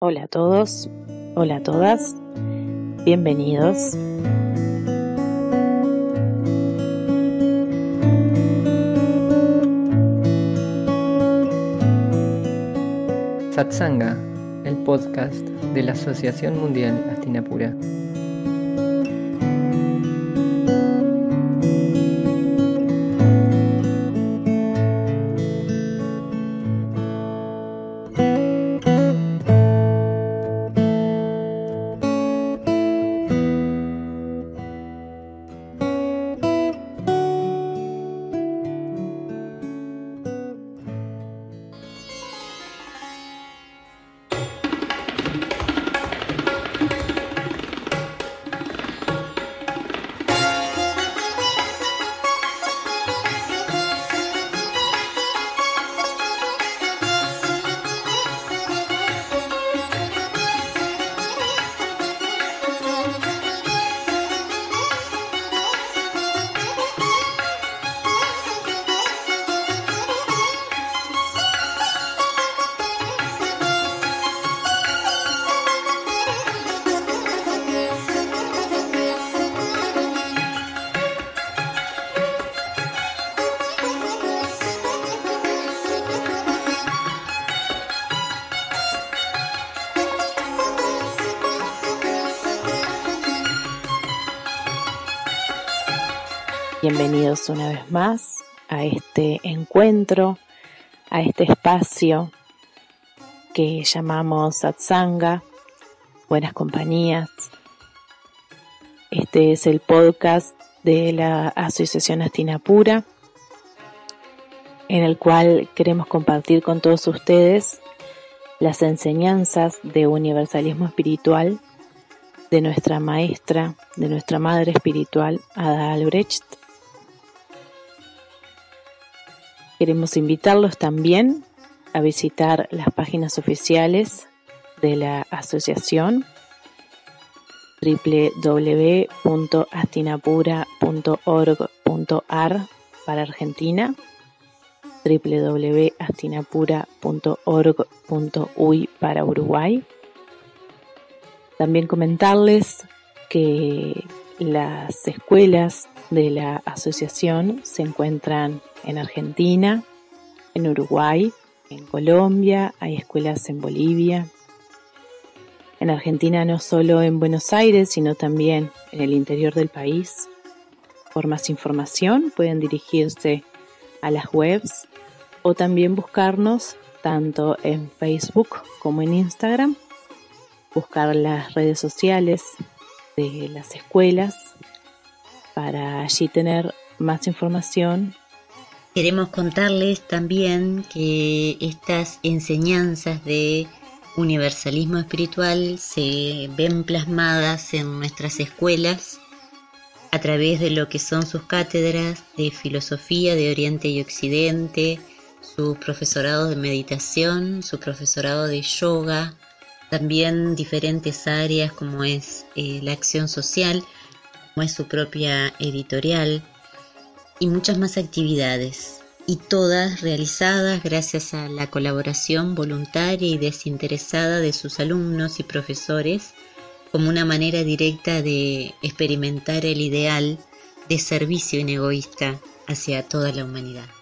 Hola a todos, hola a todas, bienvenidos. Satsanga, el podcast de la Asociación Mundial Astinapura. Bienvenidos una vez más a este encuentro, a este espacio que llamamos Satsanga, Buenas Compañías. Este es el podcast de la Asociación Astina Pura, en el cual queremos compartir con todos ustedes las enseñanzas de universalismo espiritual de nuestra maestra, de nuestra madre espiritual, Ada Albrecht, Queremos invitarlos también a visitar las páginas oficiales de la asociación www.astinapura.org.ar para Argentina, www.astinapura.org.uy para Uruguay. También comentarles que las escuelas de la asociación se encuentran en Argentina, en Uruguay, en Colombia, hay escuelas en Bolivia. En Argentina no solo en Buenos Aires, sino también en el interior del país. Por más información pueden dirigirse a las webs o también buscarnos tanto en Facebook como en Instagram. Buscar las redes sociales de las escuelas para allí tener más información. Queremos contarles también que estas enseñanzas de universalismo espiritual se ven plasmadas en nuestras escuelas a través de lo que son sus cátedras de filosofía de Oriente y Occidente, sus profesorados de meditación, su profesorado de yoga, también diferentes áreas como es eh, la acción social, es su propia editorial, y muchas más actividades, y todas realizadas gracias a la colaboración voluntaria y desinteresada de sus alumnos y profesores como una manera directa de experimentar el ideal de servicio inegoísta hacia toda la humanidad.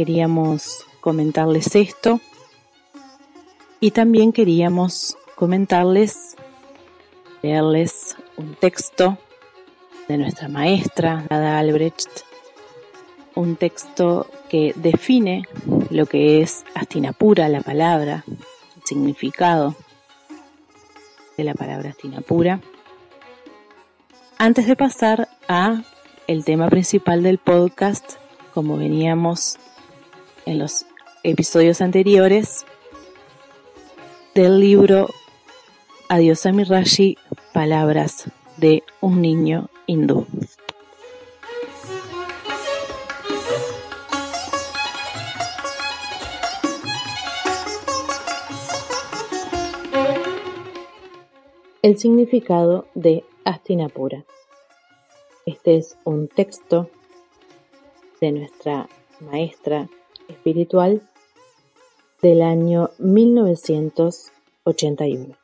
Queríamos comentarles esto y también queríamos comentarles, leerles un texto de nuestra maestra, Ada Albrecht, un texto que define lo que es Astinapura, la palabra, el significado de la palabra Astinapura. Antes de pasar a el tema principal del podcast, como veníamos en los episodios anteriores, del libro Adiós a Rashi, Palabras de un niño hindú. El significado de Astinapura. Este es un texto de nuestra maestra espiritual del año 1981.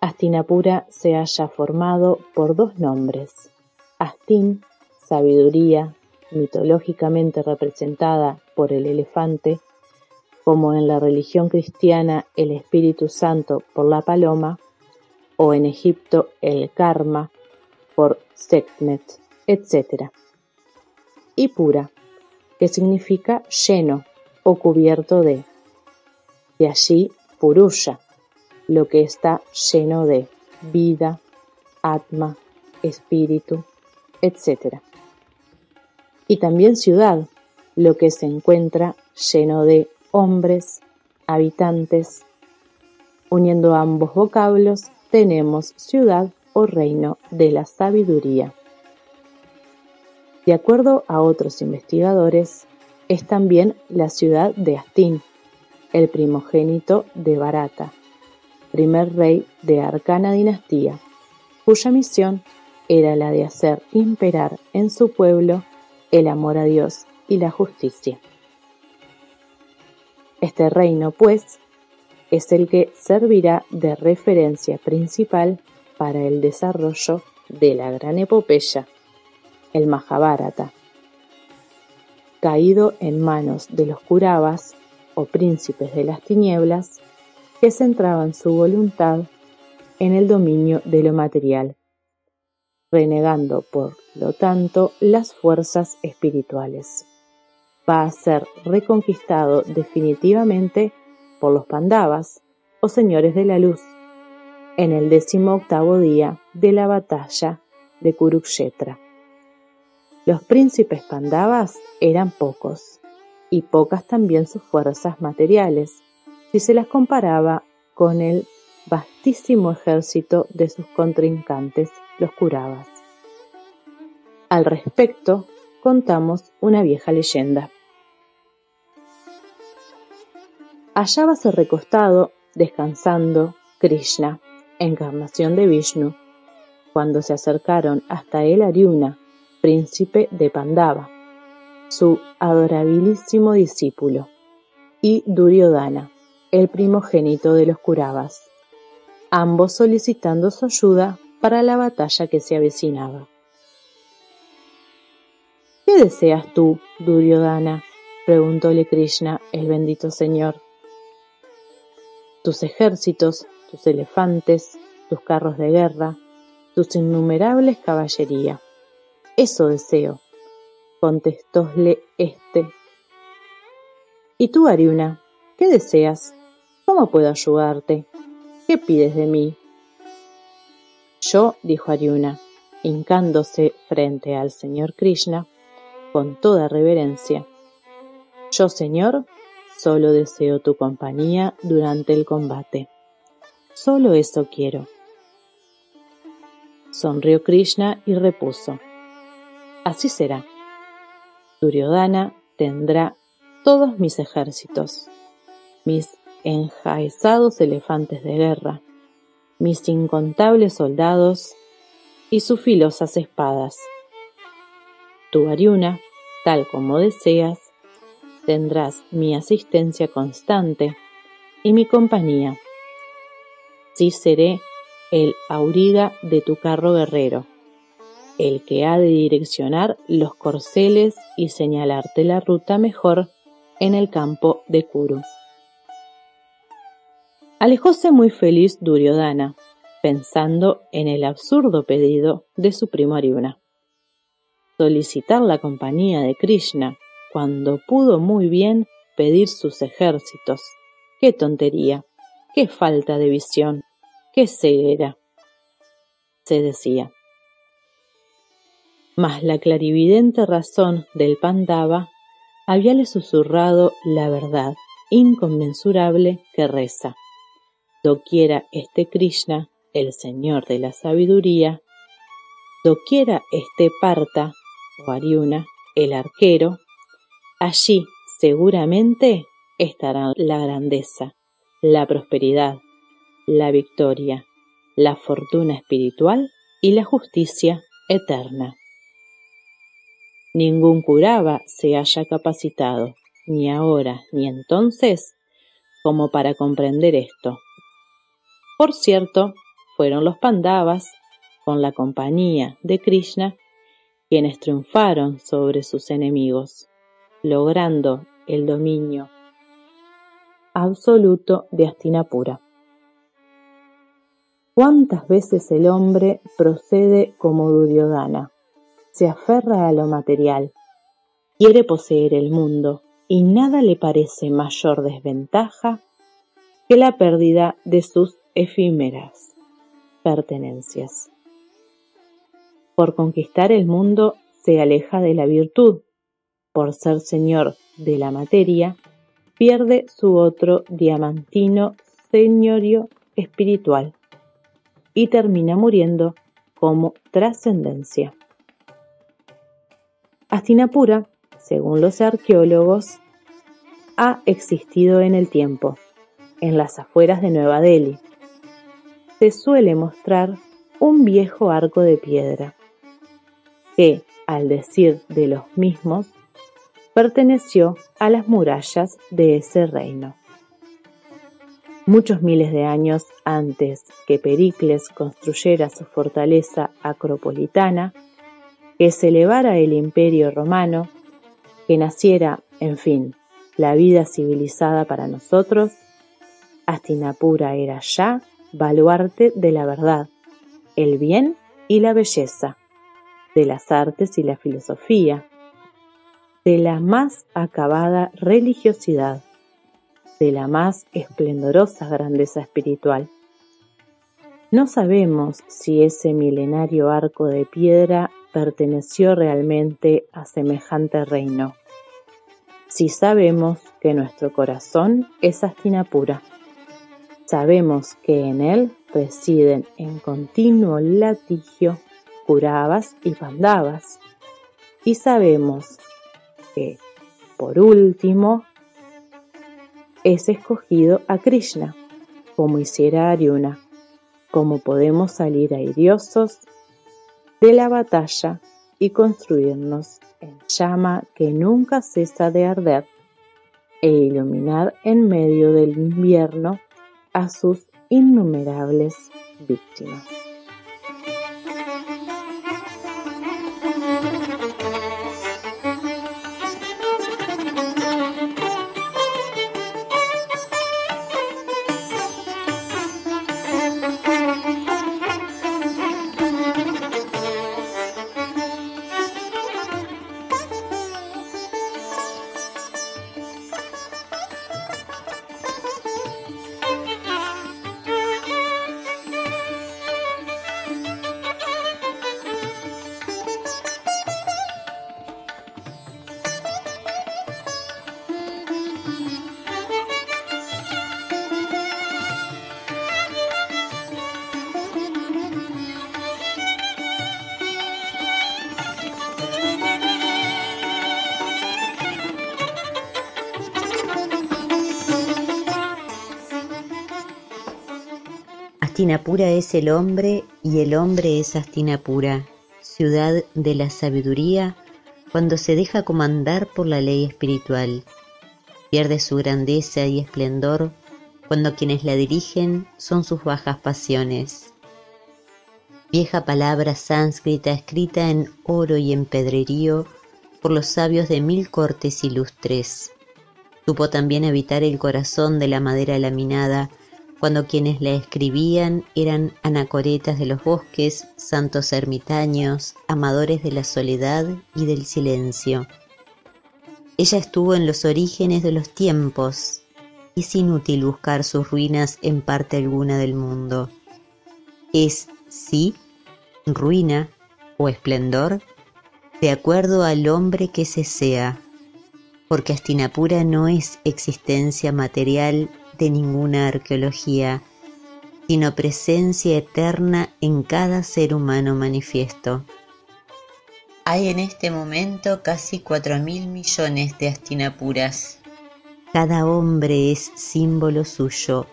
Astinapura se haya formado por dos nombres. Astin, sabiduría, mitológicamente representada por el elefante, como en la religión cristiana el Espíritu Santo por la paloma, o en Egipto el karma por Sekhmet, etc. Y pura, que significa lleno o cubierto de. De allí purusha, lo que está lleno de vida, atma, espíritu, etc. Y también ciudad, lo que se encuentra lleno de hombres, habitantes. Uniendo ambos vocablos tenemos ciudad o reino de la sabiduría. De acuerdo a otros investigadores, es también la ciudad de Astín, el primogénito de Barata, primer rey de Arcana dinastía, cuya misión era la de hacer imperar en su pueblo el amor a Dios y la justicia. Este reino, pues, es el que servirá de referencia principal para el desarrollo de la gran epopeya, el Mahabharata, caído en manos de los Kuravas o príncipes de las tinieblas que centraban su voluntad en el dominio de lo material, renegando por lo tanto las fuerzas espirituales va a ser reconquistado definitivamente por los Pandavas o señores de la luz en el décimo octavo día de la batalla de Kurukshetra. Los príncipes Pandavas eran pocos y pocas también sus fuerzas materiales si se las comparaba con el vastísimo ejército de sus contrincantes, los Kuravas. Al respecto, contamos una vieja leyenda. hallábase recostado, descansando, Krishna, encarnación de Vishnu, cuando se acercaron hasta él Aryuna, príncipe de Pandava, su adorabilísimo discípulo, y Duryodhana, el primogénito de los Kuravas, ambos solicitando su ayuda para la batalla que se avecinaba. ¿Qué deseas tú, Duryodhana? preguntóle Krishna, el bendito Señor tus ejércitos, tus elefantes, tus carros de guerra, tus innumerables caballería. Eso deseo, contestóle éste. ¿Y tú, Ariuna, qué deseas? ¿Cómo puedo ayudarte? ¿Qué pides de mí? Yo, dijo Ariuna, hincándose frente al señor Krishna, con toda reverencia. Yo, señor, Solo deseo tu compañía durante el combate. Solo eso quiero. Sonrió Krishna y repuso. Así será. Duryodhana tendrá todos mis ejércitos, mis enjaezados elefantes de guerra, mis incontables soldados y sus filosas espadas. Tu Ariuna, tal como deseas, tendrás mi asistencia constante y mi compañía. Sí seré el auriga de tu carro guerrero, el que ha de direccionar los corceles y señalarte la ruta mejor en el campo de Kuru. Alejóse muy feliz Duryodhana, pensando en el absurdo pedido de su primo Arjuna. Solicitar la compañía de Krishna cuando pudo muy bien pedir sus ejércitos. ¡Qué tontería! ¡Qué falta de visión! ¡Qué ceguera! se decía. Mas la clarividente razón del Pandava habíale susurrado la verdad inconmensurable que reza. Doquiera esté Krishna, el Señor de la sabiduría, doquiera esté Parta o Ariuna, el arquero, allí seguramente estará la grandeza, la prosperidad, la victoria, la fortuna espiritual y la justicia eterna. Ningún curaba se haya capacitado, ni ahora ni entonces, como para comprender esto. Por cierto, fueron los Pandavas, con la compañía de Krishna, quienes triunfaron sobre sus enemigos, logrando el dominio absoluto de Astinapura. ¿Cuántas veces el hombre procede como Duryodhana? Se aferra a lo material, quiere poseer el mundo y nada le parece mayor desventaja que la pérdida de sus efímeras pertenencias. Por conquistar el mundo se aleja de la virtud, por ser señor de la materia, pierde su otro diamantino señorio espiritual y termina muriendo como trascendencia. Astinapura, según los arqueólogos, ha existido en el tiempo, en las afueras de Nueva Delhi. Se suele mostrar un viejo arco de piedra, que, al decir de los mismos, perteneció a las murallas de ese reino muchos miles de años antes que Pericles construyera su fortaleza acropolitana, que se elevara el imperio romano, que naciera, en fin, la vida civilizada para nosotros, Astinapura era ya baluarte de la verdad, el bien y la belleza, de las artes y la filosofía, de la más acabada religiosidad de la más esplendorosa grandeza espiritual. No sabemos si ese milenario arco de piedra perteneció realmente a semejante reino. Si sabemos que nuestro corazón es Astinapura. Sabemos que en él residen en continuo latigio Curavas y Pandavas. Y sabemos que, por último, es escogido a Krishna, como hiciera Aryuna, como podemos salir airiosos de la batalla y construirnos en llama que nunca cesa de arder e iluminar en medio del invierno a sus innumerables víctimas. Astinapura es el hombre y el hombre es Astinapura, ciudad de la sabiduría, cuando se deja comandar por la ley espiritual. Pierde su grandeza y esplendor cuando quienes la dirigen son sus bajas pasiones. Vieja palabra sánscrita escrita en oro y en pedrerío por los sabios de mil cortes ilustres. Supo también evitar el corazón de la madera laminada cuando quienes la escribían eran anacoretas de los bosques, santos ermitaños, amadores de la soledad y del silencio. Ella estuvo en los orígenes de los tiempos, es inútil buscar sus ruinas en parte alguna del mundo. Es, sí, ruina o esplendor, de acuerdo al hombre que se sea. porque Astinapura no es existencia material ninguna arqueología, sino presencia eterna en cada ser humano manifiesto. Hay en este momento casi cuatro mil millones de Astinapuras. Cada hombre es símbolo suyo.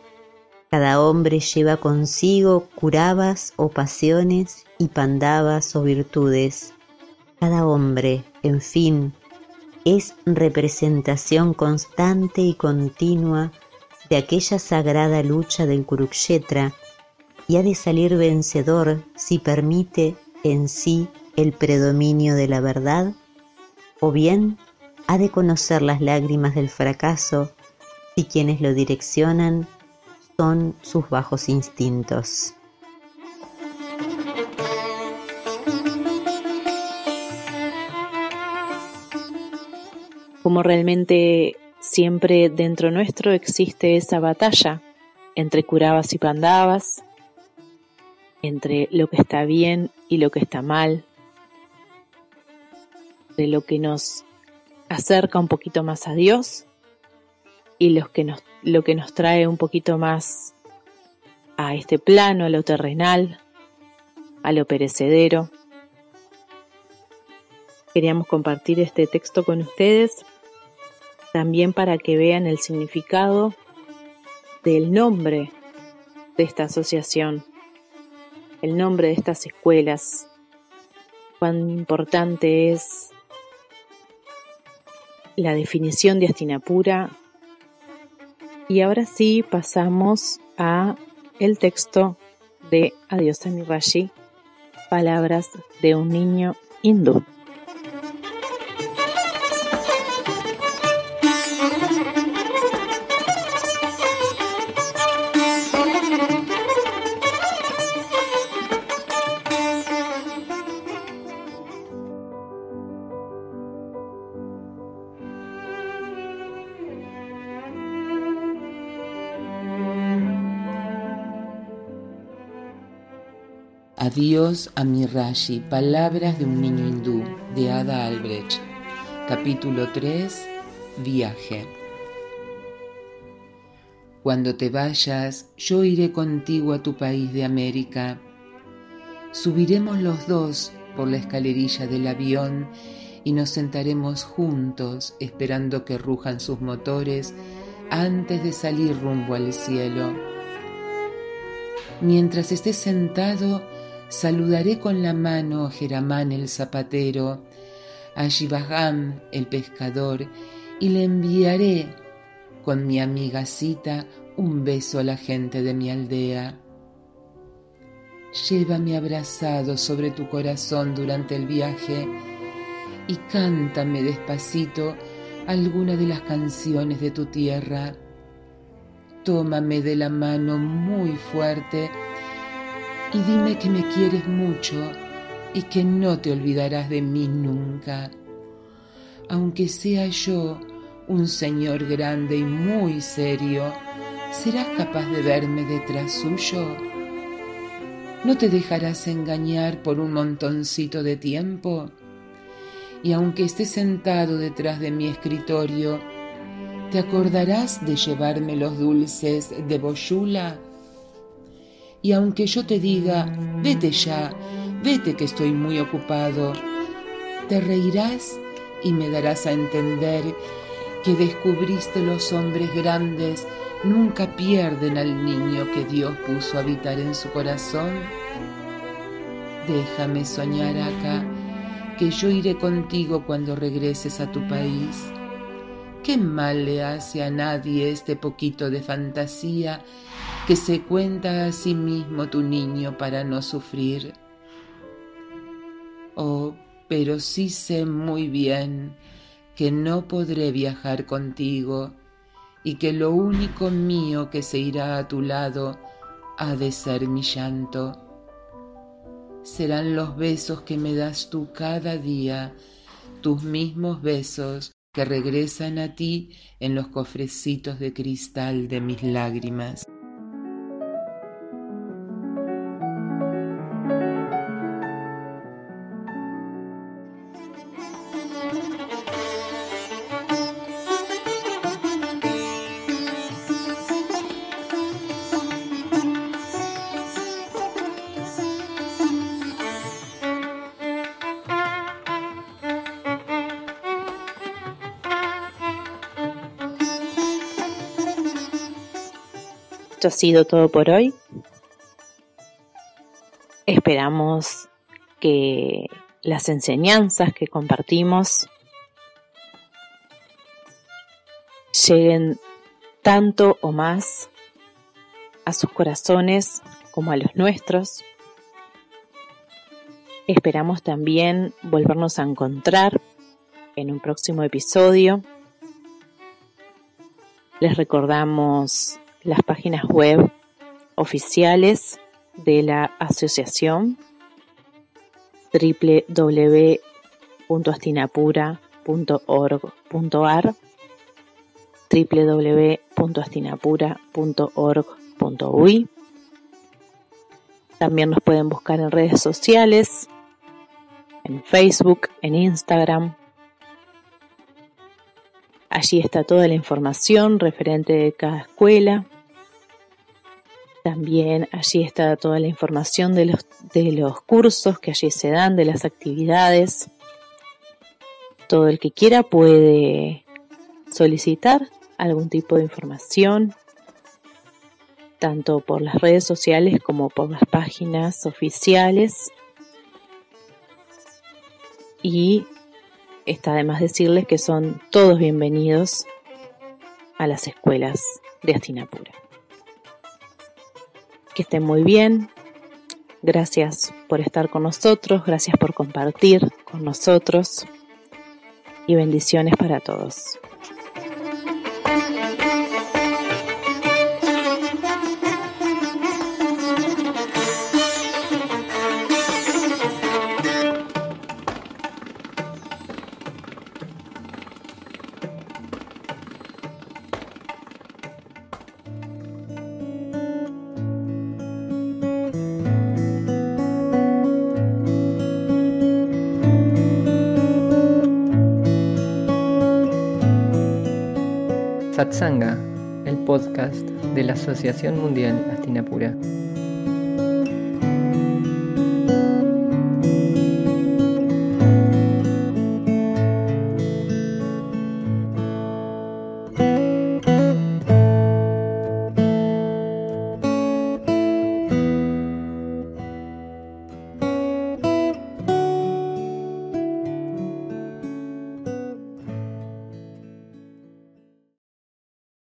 Cada hombre lleva consigo curabas o pasiones y pandavas o virtudes. Cada hombre, en fin, es representación constante y continua de aquella sagrada lucha del Kurukshetra y ha de salir vencedor si permite en sí el predominio de la verdad, o bien ha de conocer las lágrimas del fracaso si quienes lo direccionan son sus bajos instintos. Como realmente siempre dentro nuestro existe esa batalla entre curabas y pandavas, entre lo que está bien y lo que está mal, de lo que nos acerca un poquito más a Dios y los que nos, lo que nos trae un poquito más a este plano, a lo terrenal, a lo perecedero. Queríamos compartir este texto con ustedes también para que vean el significado del nombre de esta asociación, el nombre de estas escuelas, cuán importante es la definición de Astinapura. Y ahora sí pasamos a el texto de Adiós Rashi, palabras de un niño hindú. Adiós a mi Rashi, palabras de un niño hindú, de Ada Albrecht. Capítulo 3, Viaje. Cuando te vayas, yo iré contigo a tu país de América. Subiremos los dos por la escalerilla del avión y nos sentaremos juntos esperando que rujan sus motores antes de salir rumbo al cielo. Mientras estés sentado, saludaré con la mano a Jeramán el zapatero, a Shivaham el pescador, y le enviaré con mi amiga Cita un beso a la gente de mi aldea. Llévame abrazado sobre tu corazón durante el viaje y cántame despacito alguna de las canciones de tu tierra. Tómame de la mano muy fuerte y dime que me quieres mucho y que no te olvidarás de mí nunca. Aunque sea yo un señor grande y muy serio, ¿serás capaz de verme detrás suyo? ¿No te dejarás engañar por un montoncito de tiempo? Y aunque esté sentado detrás de mi escritorio, ¿te acordarás de llevarme los dulces de Boyula? Y aunque yo te diga, vete ya, vete que estoy muy ocupado, te reirás y me darás a entender que descubriste los hombres grandes nunca pierden al niño que Dios puso a habitar en su corazón. Déjame soñar acá, que yo iré contigo cuando regreses a tu país. ¿Qué mal le hace a nadie este poquito de fantasía que se cuenta a sí mismo tu niño para no sufrir. Oh, pero sí sé muy bien que no podré viajar contigo y que lo único mío que se irá a tu lado ha de ser mi llanto. Serán los besos que me das tú cada día, tus mismos besos que regresan a ti en los cofrecitos de cristal de mis lágrimas. Esto ha sido todo por hoy. Esperamos que las enseñanzas que compartimos lleguen tanto o más a sus corazones como a los nuestros. Esperamos también volvernos a encontrar en un próximo episodio. Les recordamos las páginas web oficiales de la asociación www.astinapura.org.ar www.astinapura.org.uy También nos pueden buscar en redes sociales, en Facebook, en Instagram. Allí está toda la información referente de cada escuela. También allí está toda la información de los, de los cursos que allí se dan, de las actividades. Todo el que quiera puede solicitar algún tipo de información, tanto por las redes sociales como por las páginas oficiales. Y está además decirles que son todos bienvenidos a las escuelas de Astinapura. Que estén muy bien. Gracias por estar con nosotros, gracias por compartir con nosotros y bendiciones para todos. Satsanga, el podcast de la Asociación Mundial Astinapura.